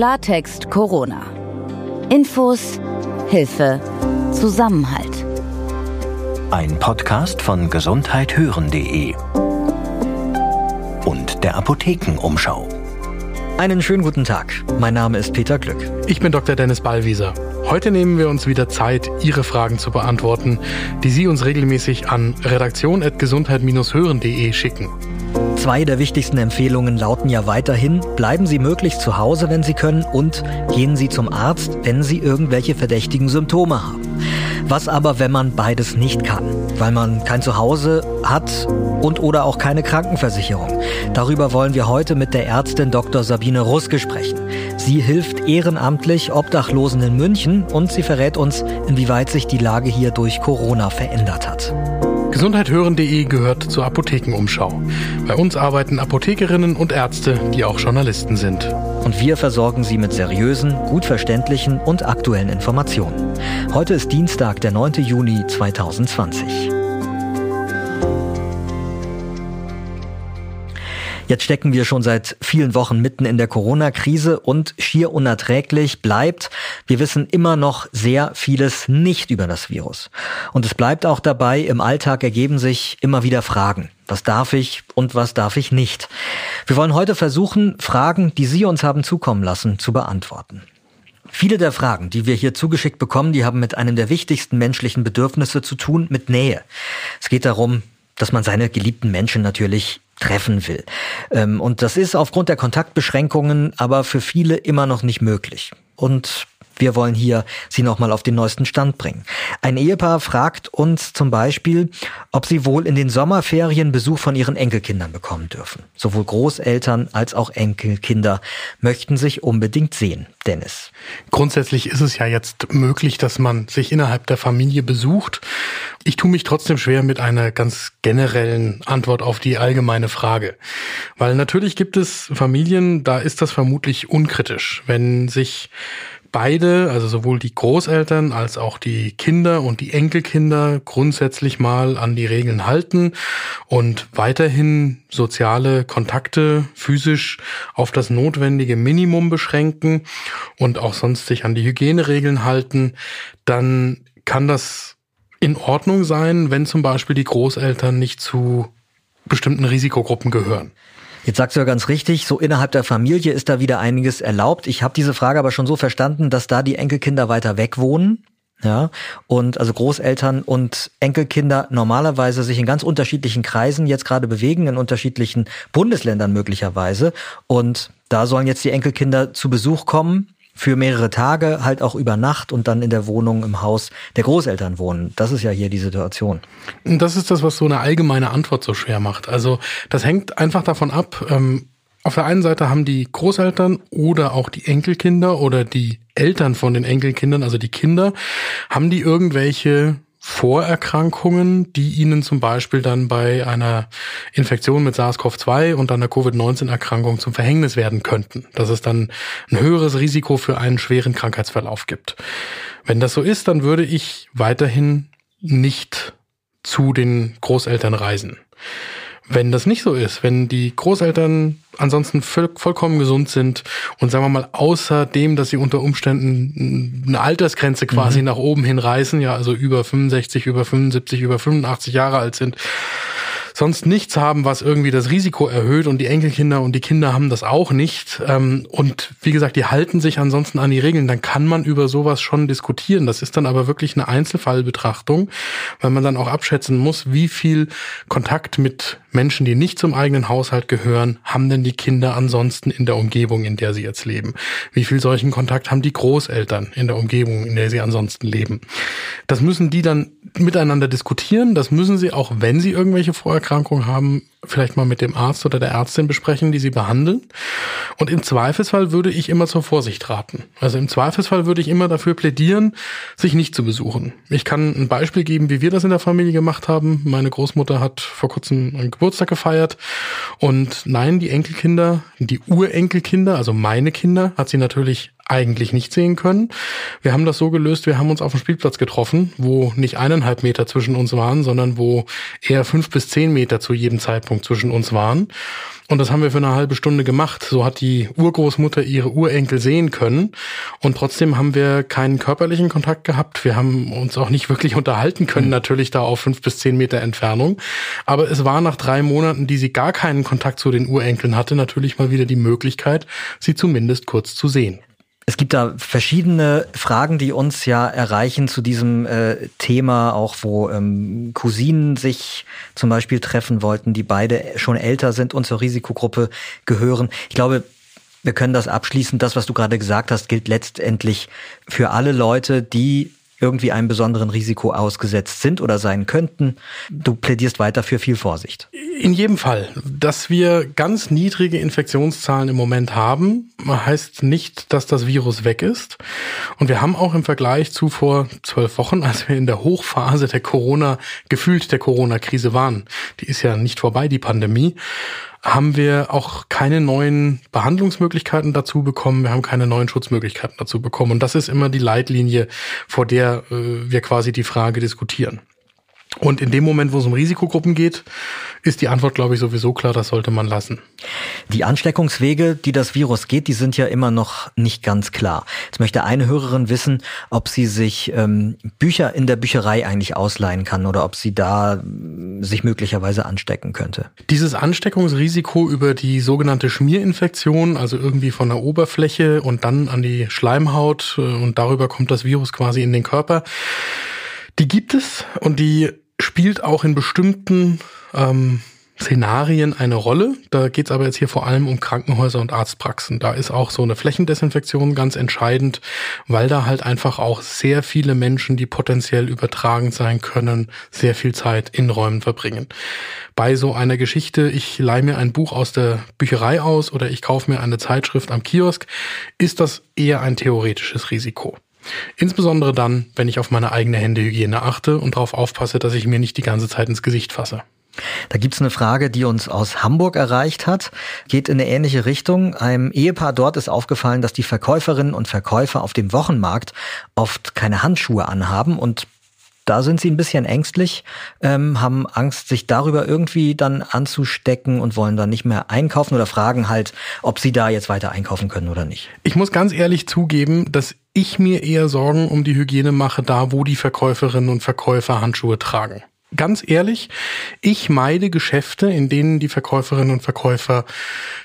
Klartext Corona. Infos, Hilfe, Zusammenhalt. Ein Podcast von gesundheithören.de und der Apothekenumschau. Einen schönen guten Tag. Mein Name ist Peter Glück. Ich bin Dr. Dennis Ballwieser. Heute nehmen wir uns wieder Zeit, Ihre Fragen zu beantworten, die Sie uns regelmäßig an redaktion.gesundheit-hören.de schicken. Zwei der wichtigsten Empfehlungen lauten ja weiterhin, bleiben Sie möglichst zu Hause, wenn Sie können, und gehen Sie zum Arzt, wenn Sie irgendwelche verdächtigen Symptome haben. Was aber, wenn man beides nicht kann, weil man kein Zuhause hat und oder auch keine Krankenversicherung? Darüber wollen wir heute mit der Ärztin Dr. Sabine Ruske sprechen. Sie hilft ehrenamtlich Obdachlosen in München und sie verrät uns, inwieweit sich die Lage hier durch Corona verändert hat. Gesundheithören.de gehört zur Apothekenumschau. Bei uns arbeiten Apothekerinnen und Ärzte, die auch Journalisten sind. Und wir versorgen Sie mit seriösen, gut verständlichen und aktuellen Informationen. Heute ist Dienstag, der 9. Juni 2020. Jetzt stecken wir schon seit vielen Wochen mitten in der Corona-Krise und schier unerträglich bleibt, wir wissen immer noch sehr vieles nicht über das Virus. Und es bleibt auch dabei, im Alltag ergeben sich immer wieder Fragen. Was darf ich und was darf ich nicht? Wir wollen heute versuchen, Fragen, die Sie uns haben zukommen lassen, zu beantworten. Viele der Fragen, die wir hier zugeschickt bekommen, die haben mit einem der wichtigsten menschlichen Bedürfnisse zu tun, mit Nähe. Es geht darum, dass man seine geliebten Menschen natürlich treffen will. Ähm, und das ist aufgrund der Kontaktbeschränkungen aber für viele immer noch nicht möglich. Und wir wollen hier Sie nochmal auf den neuesten Stand bringen. Ein Ehepaar fragt uns zum Beispiel, ob sie wohl in den Sommerferien Besuch von ihren Enkelkindern bekommen dürfen. Sowohl Großeltern als auch Enkelkinder möchten sich unbedingt sehen. Dennis. Grundsätzlich ist es ja jetzt möglich, dass man sich innerhalb der Familie besucht. Ich tue mich trotzdem schwer mit einer ganz generellen Antwort auf die allgemeine Frage. Weil natürlich gibt es Familien, da ist das vermutlich unkritisch, wenn sich beide, also sowohl die Großeltern als auch die Kinder und die Enkelkinder grundsätzlich mal an die Regeln halten und weiterhin soziale Kontakte physisch auf das notwendige Minimum beschränken und auch sonst sich an die Hygieneregeln halten, dann kann das in Ordnung sein, wenn zum Beispiel die Großeltern nicht zu bestimmten Risikogruppen gehören. Jetzt sagst du ja ganz richtig, so innerhalb der Familie ist da wieder einiges erlaubt. Ich habe diese Frage aber schon so verstanden, dass da die Enkelkinder weiter weg wohnen. Ja, und also Großeltern und Enkelkinder normalerweise sich in ganz unterschiedlichen Kreisen jetzt gerade bewegen, in unterschiedlichen Bundesländern möglicherweise. Und da sollen jetzt die Enkelkinder zu Besuch kommen für mehrere Tage, halt auch über Nacht und dann in der Wohnung im Haus der Großeltern wohnen. Das ist ja hier die Situation. Das ist das, was so eine allgemeine Antwort so schwer macht. Also das hängt einfach davon ab, ähm, auf der einen Seite haben die Großeltern oder auch die Enkelkinder oder die Eltern von den Enkelkindern, also die Kinder, haben die irgendwelche Vorerkrankungen, die ihnen zum Beispiel dann bei einer Infektion mit SARS-CoV-2 und einer Covid-19-Erkrankung zum Verhängnis werden könnten. Dass es dann ein höheres Risiko für einen schweren Krankheitsverlauf gibt. Wenn das so ist, dann würde ich weiterhin nicht zu den Großeltern reisen. Wenn das nicht so ist, wenn die Großeltern ansonsten voll, vollkommen gesund sind und sagen wir mal, außer dem, dass sie unter Umständen eine Altersgrenze quasi mhm. nach oben hin reißen, ja, also über 65, über 75, über 85 Jahre alt sind, sonst nichts haben, was irgendwie das Risiko erhöht und die Enkelkinder und die Kinder haben das auch nicht. Ähm, und wie gesagt, die halten sich ansonsten an die Regeln, dann kann man über sowas schon diskutieren. Das ist dann aber wirklich eine Einzelfallbetrachtung, weil man dann auch abschätzen muss, wie viel Kontakt mit Menschen, die nicht zum eigenen Haushalt gehören, haben denn die Kinder ansonsten in der Umgebung, in der sie jetzt leben? Wie viel solchen Kontakt haben die Großeltern in der Umgebung, in der sie ansonsten leben? Das müssen die dann miteinander diskutieren. Das müssen sie auch, wenn sie irgendwelche Vorerkrankungen haben, vielleicht mal mit dem Arzt oder der Ärztin besprechen, die sie behandeln. Und im Zweifelsfall würde ich immer zur Vorsicht raten. Also im Zweifelsfall würde ich immer dafür plädieren, sich nicht zu besuchen. Ich kann ein Beispiel geben, wie wir das in der Familie gemacht haben. Meine Großmutter hat vor kurzem einen Geburtstag gefeiert. Und nein, die Enkelkinder, die Urenkelkinder, also meine Kinder, hat sie natürlich eigentlich nicht sehen können. Wir haben das so gelöst, wir haben uns auf dem Spielplatz getroffen, wo nicht eineinhalb Meter zwischen uns waren, sondern wo eher fünf bis zehn Meter zu jedem Zeitpunkt zwischen uns waren. Und das haben wir für eine halbe Stunde gemacht. So hat die Urgroßmutter ihre Urenkel sehen können. Und trotzdem haben wir keinen körperlichen Kontakt gehabt. Wir haben uns auch nicht wirklich unterhalten können, mhm. natürlich da auf fünf bis zehn Meter Entfernung. Aber es war nach drei Monaten, die sie gar keinen Kontakt zu den Urenkeln hatte, natürlich mal wieder die Möglichkeit, sie zumindest kurz zu sehen. Es gibt da verschiedene Fragen, die uns ja erreichen zu diesem äh, Thema, auch wo ähm, Cousinen sich zum Beispiel treffen wollten, die beide schon älter sind und zur Risikogruppe gehören. Ich glaube, wir können das abschließen. Das, was du gerade gesagt hast, gilt letztendlich für alle Leute, die irgendwie einem besonderen Risiko ausgesetzt sind oder sein könnten. Du plädierst weiter für viel Vorsicht. In jedem Fall. Dass wir ganz niedrige Infektionszahlen im Moment haben, heißt nicht, dass das Virus weg ist. Und wir haben auch im Vergleich zu vor zwölf Wochen, als wir in der Hochphase der Corona, gefühlt der Corona-Krise waren, die ist ja nicht vorbei, die Pandemie, haben wir auch keine neuen Behandlungsmöglichkeiten dazu bekommen, wir haben keine neuen Schutzmöglichkeiten dazu bekommen. Und das ist immer die Leitlinie, vor der äh, wir quasi die Frage diskutieren. Und in dem Moment, wo es um Risikogruppen geht, ist die Antwort, glaube ich, sowieso klar, das sollte man lassen. Die Ansteckungswege, die das Virus geht, die sind ja immer noch nicht ganz klar. Jetzt möchte eine Hörerin wissen, ob sie sich ähm, Bücher in der Bücherei eigentlich ausleihen kann oder ob sie da äh, sich möglicherweise anstecken könnte. Dieses Ansteckungsrisiko über die sogenannte Schmierinfektion, also irgendwie von der Oberfläche und dann an die Schleimhaut äh, und darüber kommt das Virus quasi in den Körper, die gibt es und die spielt auch in bestimmten ähm, Szenarien eine Rolle. Da geht es aber jetzt hier vor allem um Krankenhäuser und Arztpraxen. Da ist auch so eine Flächendesinfektion ganz entscheidend, weil da halt einfach auch sehr viele Menschen, die potenziell übertragend sein können, sehr viel Zeit in Räumen verbringen. Bei so einer Geschichte, ich leihe mir ein Buch aus der Bücherei aus oder ich kaufe mir eine Zeitschrift am Kiosk, ist das eher ein theoretisches Risiko. Insbesondere dann, wenn ich auf meine eigene Händehygiene achte und darauf aufpasse, dass ich mir nicht die ganze Zeit ins Gesicht fasse. Da gibt's eine Frage, die uns aus Hamburg erreicht hat, geht in eine ähnliche Richtung. Einem Ehepaar dort ist aufgefallen, dass die Verkäuferinnen und Verkäufer auf dem Wochenmarkt oft keine Handschuhe anhaben und da sind sie ein bisschen ängstlich, ähm, haben Angst, sich darüber irgendwie dann anzustecken und wollen dann nicht mehr einkaufen oder fragen halt, ob sie da jetzt weiter einkaufen können oder nicht. Ich muss ganz ehrlich zugeben, dass ich mir eher Sorgen um die Hygiene mache, da wo die Verkäuferinnen und Verkäufer Handschuhe tragen ganz ehrlich, ich meide Geschäfte, in denen die Verkäuferinnen und Verkäufer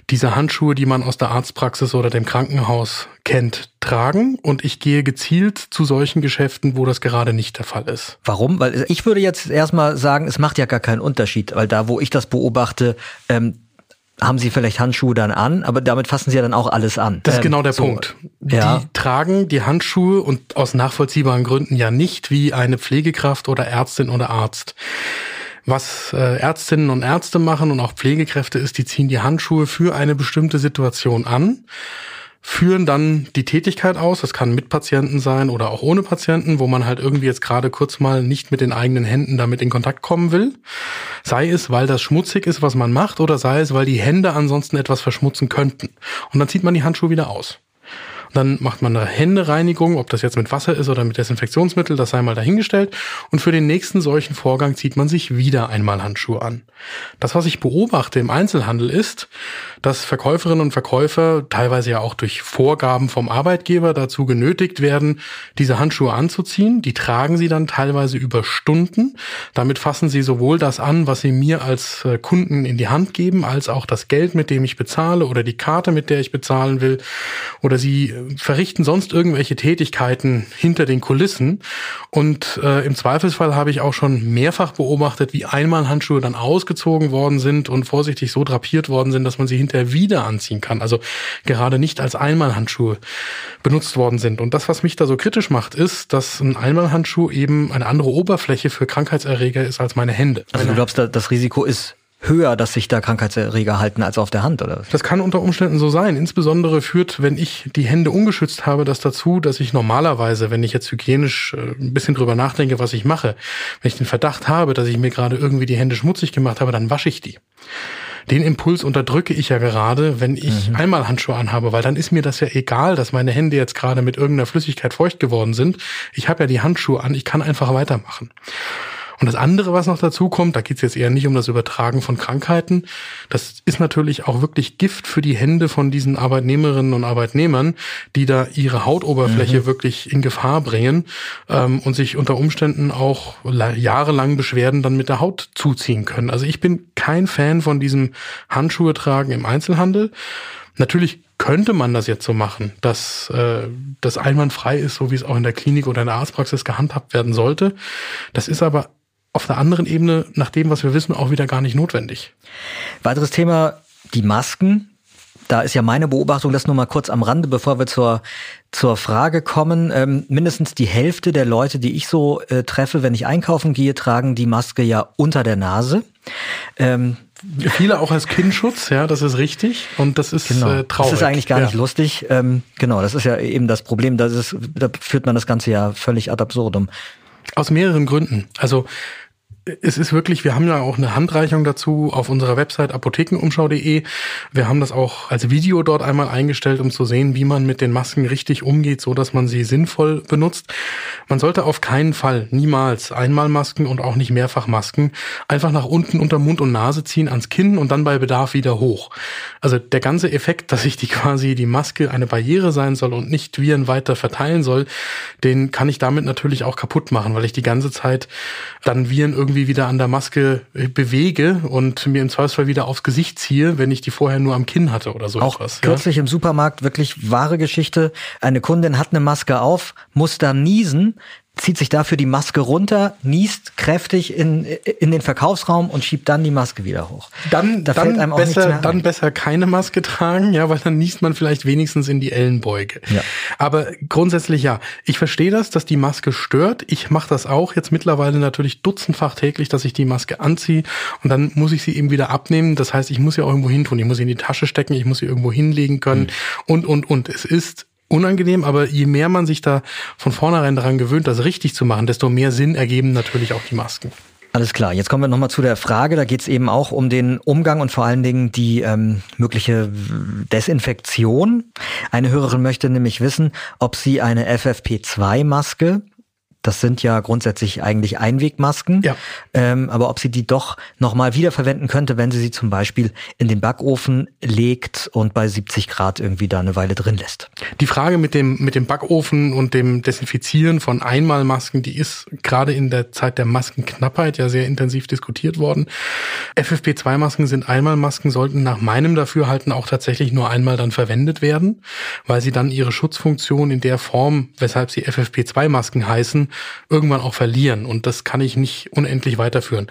diese Handschuhe, die man aus der Arztpraxis oder dem Krankenhaus kennt, tragen und ich gehe gezielt zu solchen Geschäften, wo das gerade nicht der Fall ist. Warum? Weil ich würde jetzt erstmal sagen, es macht ja gar keinen Unterschied, weil da, wo ich das beobachte, ähm, haben sie vielleicht Handschuhe dann an, aber damit fassen sie ja dann auch alles an. Das ist genau der ähm, so, Punkt. Ja. Die tragen die Handschuhe und aus nachvollziehbaren Gründen ja nicht wie eine Pflegekraft oder Ärztin oder Arzt. Was äh, Ärztinnen und Ärzte machen und auch Pflegekräfte ist, die ziehen die Handschuhe für eine bestimmte Situation an führen dann die Tätigkeit aus. Das kann mit Patienten sein oder auch ohne Patienten, wo man halt irgendwie jetzt gerade kurz mal nicht mit den eigenen Händen damit in Kontakt kommen will. Sei es, weil das schmutzig ist, was man macht, oder sei es, weil die Hände ansonsten etwas verschmutzen könnten. Und dann zieht man die Handschuhe wieder aus. Dann macht man eine Händereinigung, ob das jetzt mit Wasser ist oder mit Desinfektionsmittel, das sei mal dahingestellt. Und für den nächsten solchen Vorgang zieht man sich wieder einmal Handschuhe an. Das, was ich beobachte im Einzelhandel ist, dass Verkäuferinnen und Verkäufer teilweise ja auch durch Vorgaben vom Arbeitgeber dazu genötigt werden, diese Handschuhe anzuziehen. Die tragen sie dann teilweise über Stunden. Damit fassen sie sowohl das an, was sie mir als äh, Kunden in die Hand geben, als auch das Geld, mit dem ich bezahle oder die Karte, mit der ich bezahlen will. Oder sie äh, verrichten sonst irgendwelche Tätigkeiten hinter den Kulissen. Und äh, im Zweifelsfall habe ich auch schon mehrfach beobachtet, wie einmal Handschuhe dann ausgezogen worden sind und vorsichtig so drapiert worden sind, dass man sie hinterher wieder anziehen kann. Also gerade nicht als Einmalhandschuhe benutzt worden sind. Und das, was mich da so kritisch macht, ist, dass ein Einmalhandschuh eben eine andere Oberfläche für Krankheitserreger ist als meine Hände. Also du glaubst, das Risiko ist höher, dass sich da Krankheitserreger halten als auf der Hand, oder? Das kann unter Umständen so sein. Insbesondere führt, wenn ich die Hände ungeschützt habe, das dazu, dass ich normalerweise, wenn ich jetzt hygienisch äh, ein bisschen drüber nachdenke, was ich mache, wenn ich den Verdacht habe, dass ich mir gerade irgendwie die Hände schmutzig gemacht habe, dann wasche ich die. Den Impuls unterdrücke ich ja gerade, wenn ich mhm. einmal Handschuhe anhabe, weil dann ist mir das ja egal, dass meine Hände jetzt gerade mit irgendeiner Flüssigkeit feucht geworden sind. Ich habe ja die Handschuhe an, ich kann einfach weitermachen. Und das andere, was noch dazu kommt, da geht es jetzt eher nicht um das Übertragen von Krankheiten. Das ist natürlich auch wirklich Gift für die Hände von diesen Arbeitnehmerinnen und Arbeitnehmern, die da ihre Hautoberfläche mhm. wirklich in Gefahr bringen ähm, und sich unter Umständen auch jahrelang Beschwerden dann mit der Haut zuziehen können. Also ich bin kein Fan von diesem Handschuhe tragen im Einzelhandel. Natürlich könnte man das jetzt so machen, dass äh, das einwandfrei ist, so wie es auch in der Klinik oder in der Arztpraxis gehandhabt werden sollte. Das ist aber auf der anderen Ebene, nach dem, was wir wissen, auch wieder gar nicht notwendig. Weiteres Thema, die Masken. Da ist ja meine Beobachtung, das nur mal kurz am Rande, bevor wir zur, zur Frage kommen. Ähm, mindestens die Hälfte der Leute, die ich so äh, treffe, wenn ich einkaufen gehe, tragen die Maske ja unter der Nase. Ähm, Viele auch als Kindschutz, ja, das ist richtig und das ist genau. äh, traurig. Das ist eigentlich gar ja. nicht lustig. Ähm, genau, das ist ja eben das Problem. Das ist, da führt man das Ganze ja völlig ad absurdum. Aus mehreren Gründen. Also es ist wirklich, wir haben ja auch eine Handreichung dazu auf unserer Website apothekenumschau.de. Wir haben das auch als Video dort einmal eingestellt, um zu sehen, wie man mit den Masken richtig umgeht, so dass man sie sinnvoll benutzt. Man sollte auf keinen Fall niemals Einmalmasken und auch nicht Mehrfachmasken einfach nach unten unter Mund und Nase ziehen ans Kinn und dann bei Bedarf wieder hoch. Also der ganze Effekt, dass ich die quasi die Maske eine Barriere sein soll und nicht Viren weiter verteilen soll, den kann ich damit natürlich auch kaputt machen, weil ich die ganze Zeit dann Viren irgendwie irgendwie wieder an der Maske äh, bewege und mir im Zweifelsfall wieder aufs Gesicht ziehe, wenn ich die vorher nur am Kinn hatte oder so Auch etwas. Kürzlich ja? im Supermarkt wirklich wahre Geschichte. Eine Kundin hat eine Maske auf, muss da niesen, zieht sich dafür die Maske runter, niest kräftig in, in den Verkaufsraum und schiebt dann die Maske wieder hoch. Dann, da dann, besser, dann besser keine Maske tragen, ja, weil dann niest man vielleicht wenigstens in die Ellenbeuge. Ja. Aber grundsätzlich ja, ich verstehe das, dass die Maske stört. Ich mache das auch jetzt mittlerweile natürlich dutzendfach täglich, dass ich die Maske anziehe und dann muss ich sie eben wieder abnehmen. Das heißt, ich muss sie auch irgendwo hin tun. Ich muss sie in die Tasche stecken, ich muss sie irgendwo hinlegen können mhm. und, und, und. Es ist unangenehm, aber je mehr man sich da von vornherein daran gewöhnt, das richtig zu machen, desto mehr Sinn ergeben natürlich auch die Masken. Alles klar, jetzt kommen wir nochmal zu der Frage, da geht es eben auch um den Umgang und vor allen Dingen die ähm, mögliche Desinfektion. Eine Hörerin möchte nämlich wissen, ob sie eine FFP2-Maske das sind ja grundsätzlich eigentlich Einwegmasken. Ja. Ähm, aber ob sie die doch nochmal wiederverwenden könnte, wenn sie sie zum Beispiel in den Backofen legt und bei 70 Grad irgendwie da eine Weile drin lässt. Die Frage mit dem, mit dem Backofen und dem Desinfizieren von Einmalmasken, die ist gerade in der Zeit der Maskenknappheit ja sehr intensiv diskutiert worden. FFP2-Masken sind Einmalmasken, sollten nach meinem Dafürhalten auch tatsächlich nur einmal dann verwendet werden, weil sie dann ihre Schutzfunktion in der Form, weshalb sie FFP2-Masken heißen, irgendwann auch verlieren. Und das kann ich nicht unendlich weiterführen.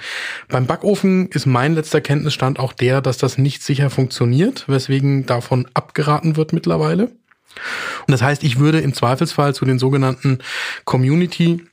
Beim Backofen ist mein letzter Kenntnisstand auch der, dass das nicht sicher funktioniert, weswegen davon abgeraten wird mittlerweile. Und das heißt, ich würde im Zweifelsfall zu den sogenannten Community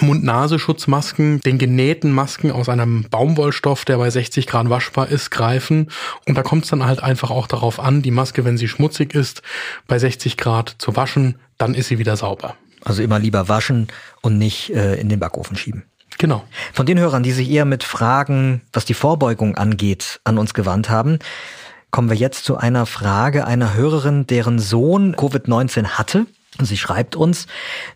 Mund-Nase-Schutzmasken, den genähten Masken aus einem Baumwollstoff, der bei 60 Grad waschbar ist, greifen. Und da kommt es dann halt einfach auch darauf an, die Maske, wenn sie schmutzig ist, bei 60 Grad zu waschen, dann ist sie wieder sauber. Also immer lieber waschen und nicht äh, in den Backofen schieben. Genau. Von den Hörern, die sich eher mit Fragen, was die Vorbeugung angeht, an uns gewandt haben, kommen wir jetzt zu einer Frage einer Hörerin, deren Sohn Covid-19 hatte. Sie schreibt uns,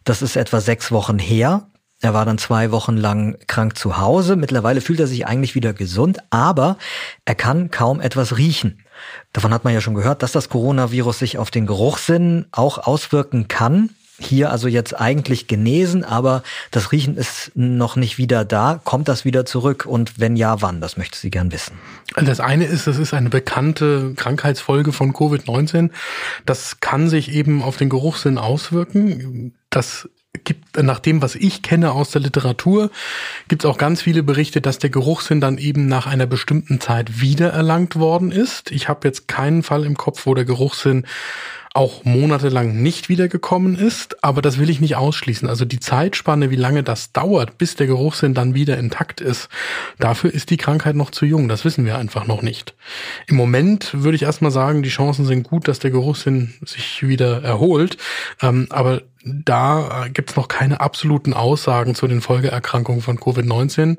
das ist etwa sechs Wochen her. Er war dann zwei Wochen lang krank zu Hause. Mittlerweile fühlt er sich eigentlich wieder gesund, aber er kann kaum etwas riechen. Davon hat man ja schon gehört, dass das Coronavirus sich auf den Geruchssinn auch auswirken kann hier also jetzt eigentlich genesen, aber das Riechen ist noch nicht wieder da. Kommt das wieder zurück? Und wenn ja, wann? Das möchte sie gern wissen. Das eine ist, das ist eine bekannte Krankheitsfolge von Covid-19. Das kann sich eben auf den Geruchssinn auswirken. Das gibt, nach dem, was ich kenne aus der Literatur, gibt es auch ganz viele Berichte, dass der Geruchssinn dann eben nach einer bestimmten Zeit wiedererlangt worden ist. Ich habe jetzt keinen Fall im Kopf, wo der Geruchssinn auch monatelang nicht wiedergekommen ist, aber das will ich nicht ausschließen. Also die Zeitspanne, wie lange das dauert, bis der Geruchssinn dann wieder intakt ist, dafür ist die Krankheit noch zu jung. Das wissen wir einfach noch nicht. Im Moment würde ich erstmal sagen, die Chancen sind gut, dass der Geruchssinn sich wieder erholt. Ähm, aber da gibt's noch keine absoluten Aussagen zu den Folgeerkrankungen von Covid-19.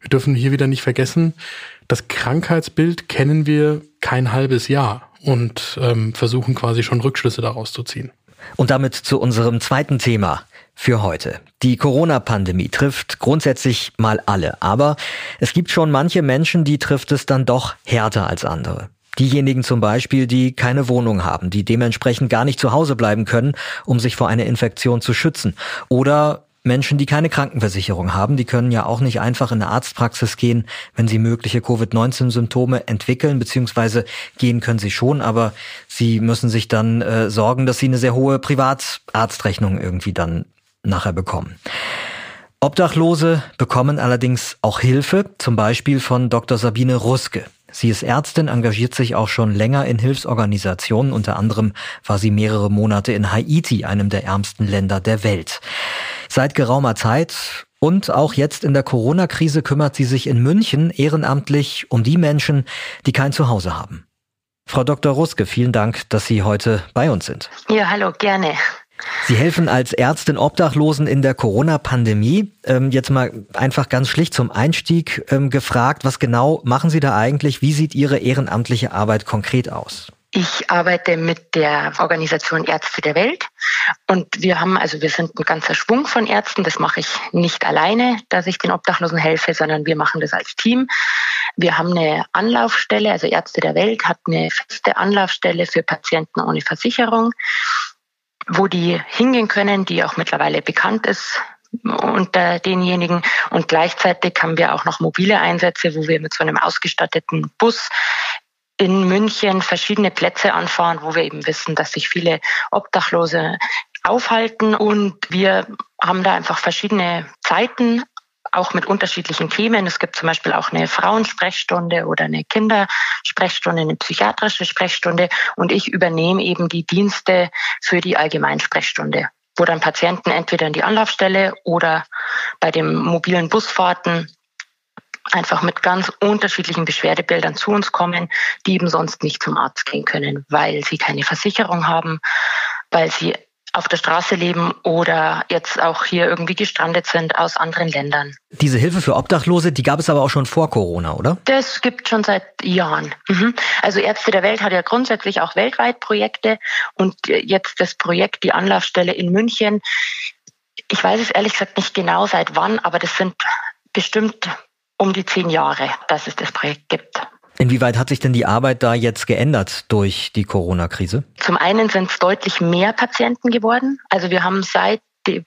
Wir dürfen hier wieder nicht vergessen, das Krankheitsbild kennen wir kein halbes Jahr und ähm, versuchen quasi schon Rückschlüsse daraus zu ziehen. Und damit zu unserem zweiten Thema für heute. Die Corona-Pandemie trifft grundsätzlich mal alle, aber es gibt schon manche Menschen, die trifft es dann doch härter als andere. Diejenigen zum Beispiel, die keine Wohnung haben, die dementsprechend gar nicht zu Hause bleiben können, um sich vor einer Infektion zu schützen. Oder Menschen, die keine Krankenversicherung haben, die können ja auch nicht einfach in eine Arztpraxis gehen, wenn sie mögliche Covid-19-Symptome entwickeln, beziehungsweise gehen können sie schon, aber sie müssen sich dann äh, sorgen, dass sie eine sehr hohe Privatarztrechnung irgendwie dann nachher bekommen. Obdachlose bekommen allerdings auch Hilfe, zum Beispiel von Dr. Sabine Ruske. Sie ist Ärztin, engagiert sich auch schon länger in Hilfsorganisationen. Unter anderem war sie mehrere Monate in Haiti, einem der ärmsten Länder der Welt. Seit geraumer Zeit und auch jetzt in der Corona-Krise kümmert sie sich in München ehrenamtlich um die Menschen, die kein Zuhause haben. Frau Dr. Ruske, vielen Dank, dass Sie heute bei uns sind. Ja, hallo, gerne. Sie helfen als Ärztin Obdachlosen in der Corona-Pandemie. Ähm, jetzt mal einfach ganz schlicht zum Einstieg ähm, gefragt, was genau machen Sie da eigentlich? Wie sieht Ihre ehrenamtliche Arbeit konkret aus? Ich arbeite mit der Organisation Ärzte der Welt und wir haben, also wir sind ein ganzer Schwung von Ärzten. Das mache ich nicht alleine, dass ich den Obdachlosen helfe, sondern wir machen das als Team. Wir haben eine Anlaufstelle, also Ärzte der Welt hat eine feste Anlaufstelle für Patienten ohne Versicherung wo die hingehen können, die auch mittlerweile bekannt ist unter denjenigen. Und gleichzeitig haben wir auch noch mobile Einsätze, wo wir mit so einem ausgestatteten Bus in München verschiedene Plätze anfahren, wo wir eben wissen, dass sich viele Obdachlose aufhalten. Und wir haben da einfach verschiedene Zeiten auch mit unterschiedlichen Themen. Es gibt zum Beispiel auch eine Frauensprechstunde oder eine Kindersprechstunde, eine psychiatrische Sprechstunde und ich übernehme eben die Dienste für die Allgemeinsprechstunde, wo dann Patienten entweder in die Anlaufstelle oder bei den mobilen Busfahrten einfach mit ganz unterschiedlichen Beschwerdebildern zu uns kommen, die eben sonst nicht zum Arzt gehen können, weil sie keine Versicherung haben, weil sie auf der Straße leben oder jetzt auch hier irgendwie gestrandet sind aus anderen Ländern. Diese Hilfe für Obdachlose, die gab es aber auch schon vor Corona, oder? Das gibt schon seit Jahren. Mhm. Also Ärzte der Welt hat ja grundsätzlich auch weltweit Projekte und jetzt das Projekt, die Anlaufstelle in München. Ich weiß es ehrlich gesagt nicht genau seit wann, aber das sind bestimmt um die zehn Jahre, dass es das Projekt gibt. Inwieweit hat sich denn die Arbeit da jetzt geändert durch die Corona-Krise? Zum einen sind es deutlich mehr Patienten geworden. Also wir haben seit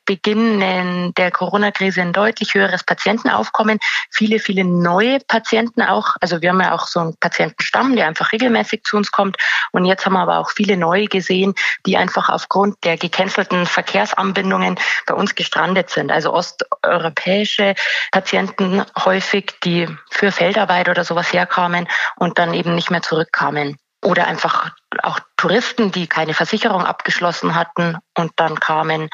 Beginn der Corona-Krise ein deutlich höheres Patientenaufkommen. Viele, viele neue Patienten auch. Also wir haben ja auch so einen Patientenstamm, der einfach regelmäßig zu uns kommt. Und jetzt haben wir aber auch viele neue gesehen, die einfach aufgrund der gecancelten Verkehrsanbindungen bei uns gestrandet sind. Also osteuropäische Patienten häufig, die für Feldarbeit oder sowas herkamen und dann eben nicht mehr zurückkamen oder einfach auch Touristen, die keine Versicherung abgeschlossen hatten und dann kamen.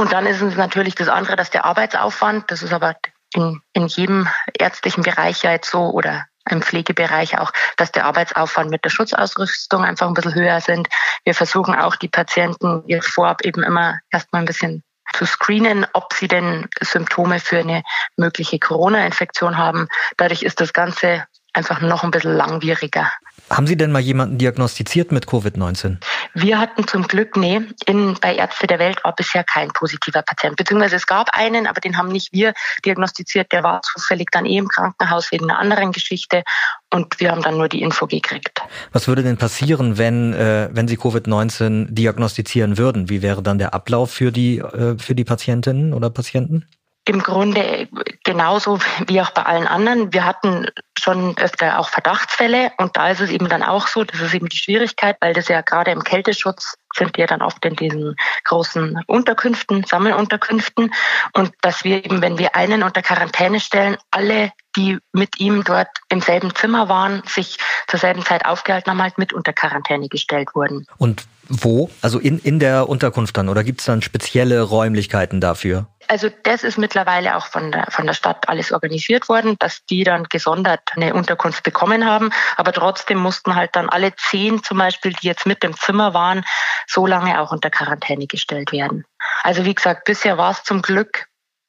Und dann ist es natürlich das andere, dass der Arbeitsaufwand, das ist aber in, in jedem ärztlichen Bereich ja jetzt so oder im Pflegebereich auch, dass der Arbeitsaufwand mit der Schutzausrüstung einfach ein bisschen höher sind. Wir versuchen auch die Patienten jetzt vorab eben immer erstmal ein bisschen zu screenen, ob sie denn Symptome für eine mögliche Corona-Infektion haben. Dadurch ist das Ganze einfach noch ein bisschen langwieriger. Haben Sie denn mal jemanden diagnostiziert mit Covid-19? Wir hatten zum Glück, nee, in, bei Ärzte der Welt war bisher kein positiver Patient. Beziehungsweise es gab einen, aber den haben nicht wir diagnostiziert. Der war zufällig dann eh im Krankenhaus wegen einer anderen Geschichte und wir haben dann nur die Info gekriegt. Was würde denn passieren, wenn, äh, wenn Sie Covid-19 diagnostizieren würden? Wie wäre dann der Ablauf für die, äh, für die Patientinnen oder Patienten? im Grunde genauso wie auch bei allen anderen. Wir hatten schon öfter auch Verdachtsfälle und da ist es eben dann auch so, das ist eben die Schwierigkeit, weil das ja gerade im Kälteschutz sind wir dann oft in diesen großen Unterkünften, Sammelunterkünften und dass wir eben, wenn wir einen unter Quarantäne stellen, alle, die mit ihm dort im selben Zimmer waren, sich zur selben Zeit aufgehalten haben, halt mit unter Quarantäne gestellt wurden. Und wo? Also in, in der Unterkunft dann oder gibt es dann spezielle Räumlichkeiten dafür? Also das ist mittlerweile auch von der, von der Stadt alles organisiert worden, dass die dann gesondert eine Unterkunft bekommen haben. Aber trotzdem mussten halt dann alle zehn zum Beispiel, die jetzt mit im Zimmer waren, so lange auch unter Quarantäne gestellt werden. Also wie gesagt, bisher war es zum Glück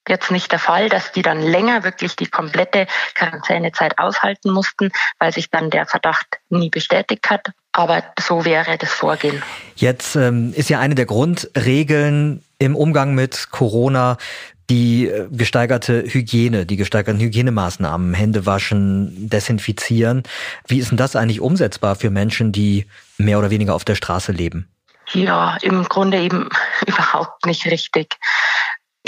jetzt nicht der Fall, dass die dann länger wirklich die komplette Quarantänezeit aushalten mussten, weil sich dann der Verdacht nie bestätigt hat. Aber so wäre das Vorgehen. Jetzt ähm, ist ja eine der Grundregeln im Umgang mit Corona die äh, gesteigerte Hygiene, die gesteigerten Hygienemaßnahmen, Hände waschen, desinfizieren. Wie ist denn das eigentlich umsetzbar für Menschen, die mehr oder weniger auf der Straße leben? Ja, im Grunde eben überhaupt nicht richtig.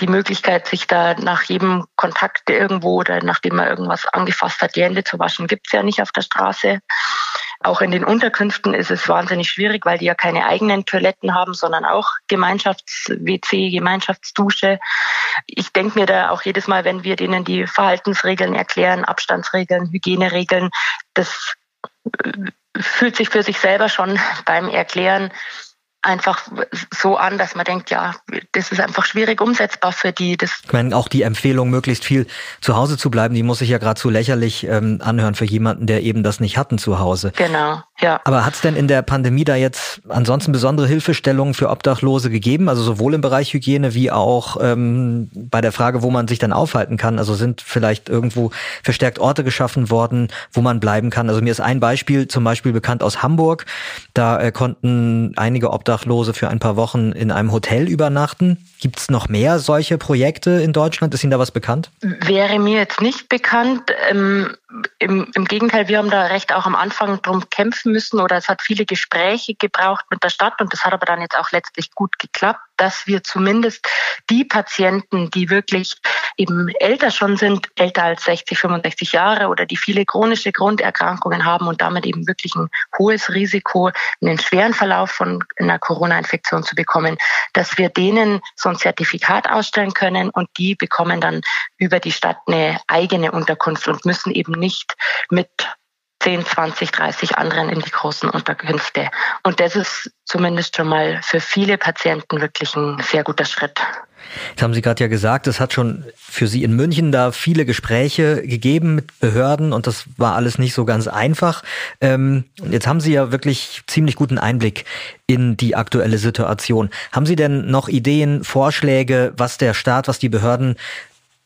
Die Möglichkeit, sich da nach jedem Kontakt irgendwo oder nachdem man irgendwas angefasst hat, die Hände zu waschen, gibt's ja nicht auf der Straße. Auch in den Unterkünften ist es wahnsinnig schwierig, weil die ja keine eigenen Toiletten haben, sondern auch Gemeinschafts-WC, Gemeinschaftsdusche. Ich denke mir da auch jedes Mal, wenn wir denen die Verhaltensregeln erklären, Abstandsregeln, Hygieneregeln, das äh, fühlt sich für sich selber schon beim Erklären einfach so an, dass man denkt, ja, das ist einfach schwierig umsetzbar für die. Das ich meine, auch die Empfehlung, möglichst viel zu Hause zu bleiben, die muss sich ja geradezu lächerlich ähm, anhören für jemanden, der eben das nicht hatten zu Hause. Genau, ja. Aber hat es denn in der Pandemie da jetzt ansonsten besondere Hilfestellungen für Obdachlose gegeben? Also sowohl im Bereich Hygiene wie auch ähm, bei der Frage, wo man sich dann aufhalten kann. Also sind vielleicht irgendwo verstärkt Orte geschaffen worden, wo man bleiben kann. Also mir ist ein Beispiel zum Beispiel bekannt aus Hamburg. Da äh, konnten einige Obdachlose Obdachlose für ein paar Wochen in einem Hotel übernachten. Gibt es noch mehr solche Projekte in Deutschland? Ist Ihnen da was bekannt? Wäre mir jetzt nicht bekannt. Ähm, im, Im Gegenteil, wir haben da recht auch am Anfang drum kämpfen müssen oder es hat viele Gespräche gebraucht mit der Stadt und das hat aber dann jetzt auch letztlich gut geklappt, dass wir zumindest die Patienten, die wirklich eben älter schon sind, älter als 60, 65 Jahre oder die viele chronische Grunderkrankungen haben und damit eben wirklich ein hohes Risiko, einen schweren Verlauf von einer Corona-Infektion zu bekommen, dass wir denen so ein Zertifikat ausstellen können und die bekommen dann über die Stadt eine eigene Unterkunft und müssen eben nicht mit 10, 20, 30 anderen in die großen Unterkünfte. Und das ist zumindest schon mal für viele Patienten wirklich ein sehr guter Schritt. Jetzt haben Sie gerade ja gesagt, es hat schon für Sie in München da viele Gespräche gegeben mit Behörden und das war alles nicht so ganz einfach. Ähm, jetzt haben Sie ja wirklich ziemlich guten Einblick in die aktuelle Situation. Haben Sie denn noch Ideen, Vorschläge, was der Staat, was die Behörden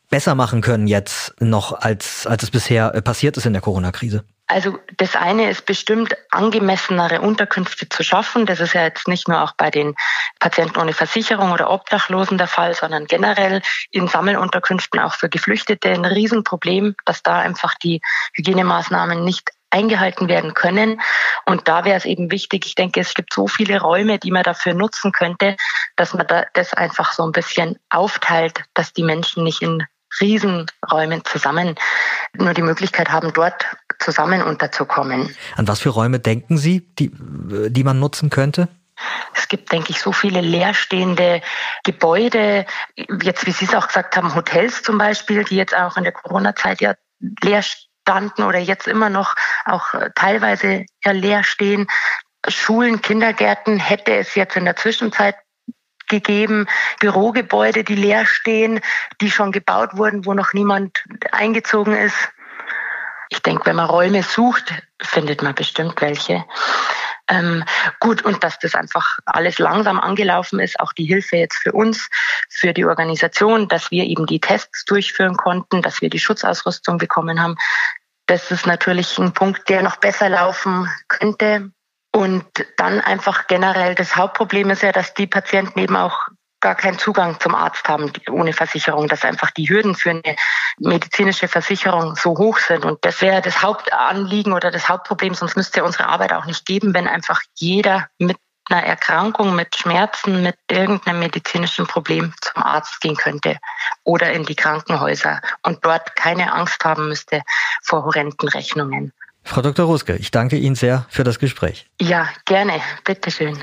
besser machen können jetzt noch, als, als es bisher äh, passiert ist in der Corona-Krise? Also das eine ist bestimmt angemessenere Unterkünfte zu schaffen. Das ist ja jetzt nicht nur auch bei den Patienten ohne Versicherung oder Obdachlosen der Fall, sondern generell in Sammelunterkünften auch für Geflüchtete ein Riesenproblem, dass da einfach die Hygienemaßnahmen nicht eingehalten werden können. Und da wäre es eben wichtig, ich denke, es gibt so viele Räume, die man dafür nutzen könnte, dass man da das einfach so ein bisschen aufteilt, dass die Menschen nicht in Riesenräumen zusammen nur die Möglichkeit haben, dort zusammen unterzukommen. An was für Räume denken Sie, die, die man nutzen könnte? Es gibt, denke ich, so viele leerstehende Gebäude, jetzt wie Sie es auch gesagt haben, Hotels zum Beispiel, die jetzt auch in der Corona-Zeit ja leer standen oder jetzt immer noch auch teilweise ja leer stehen. Schulen, Kindergärten hätte es jetzt in der Zwischenzeit gegeben, Bürogebäude, die leer stehen, die schon gebaut wurden, wo noch niemand eingezogen ist. Ich denke, wenn man Räume sucht, findet man bestimmt welche. Ähm, gut, und dass das einfach alles langsam angelaufen ist, auch die Hilfe jetzt für uns, für die Organisation, dass wir eben die Tests durchführen konnten, dass wir die Schutzausrüstung bekommen haben. Das ist natürlich ein Punkt, der noch besser laufen könnte. Und dann einfach generell das Hauptproblem ist ja, dass die Patienten eben auch gar keinen Zugang zum Arzt haben ohne Versicherung, dass einfach die Hürden für eine medizinische Versicherung so hoch sind. Und das wäre das Hauptanliegen oder das Hauptproblem, sonst müsste unsere Arbeit auch nicht geben, wenn einfach jeder mit einer Erkrankung, mit Schmerzen, mit irgendeinem medizinischen Problem zum Arzt gehen könnte oder in die Krankenhäuser und dort keine Angst haben müsste vor horrenden Rechnungen. Frau Dr. Ruske, ich danke Ihnen sehr für das Gespräch. Ja, gerne. Bitteschön.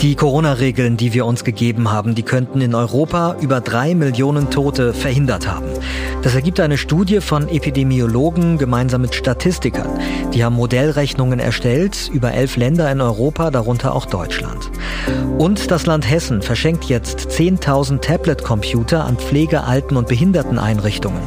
Die Corona-Regeln, die wir uns gegeben haben, die könnten in Europa über drei Millionen Tote verhindert haben. Das ergibt eine Studie von Epidemiologen gemeinsam mit Statistikern. Die haben Modellrechnungen erstellt über elf Länder in Europa, darunter auch Deutschland. Und das Land Hessen verschenkt jetzt 10.000 Tablet-Computer an Pflege-, Alten- und Behinderteneinrichtungen.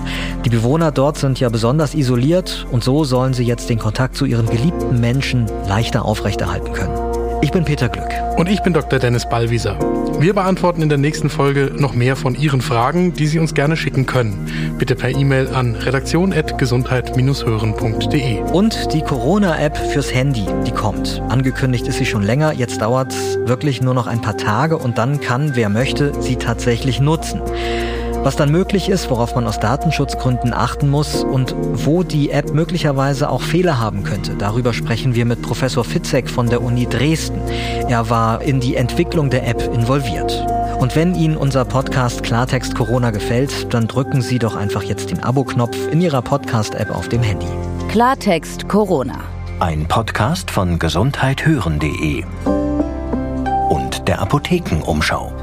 Die Bewohner dort sind ja besonders isoliert und so sollen sie jetzt den Kontakt zu ihren geliebten Menschen leichter aufrechterhalten können. Ich bin Peter Glück. Und ich bin Dr. Dennis Ballwieser. Wir beantworten in der nächsten Folge noch mehr von Ihren Fragen, die Sie uns gerne schicken können. Bitte per E-Mail an redaktion.gesundheit-hören.de. Und die Corona-App fürs Handy, die kommt. Angekündigt ist sie schon länger. Jetzt dauert es wirklich nur noch ein paar Tage und dann kann, wer möchte, sie tatsächlich nutzen. Was dann möglich ist, worauf man aus Datenschutzgründen achten muss und wo die App möglicherweise auch Fehler haben könnte, darüber sprechen wir mit Professor Fitzek von der Uni Dresden. Er war in die Entwicklung der App involviert. Und wenn Ihnen unser Podcast Klartext Corona gefällt, dann drücken Sie doch einfach jetzt den Abo-Knopf in Ihrer Podcast-App auf dem Handy. Klartext Corona. Ein Podcast von gesundheithören.de und der Apothekenumschau.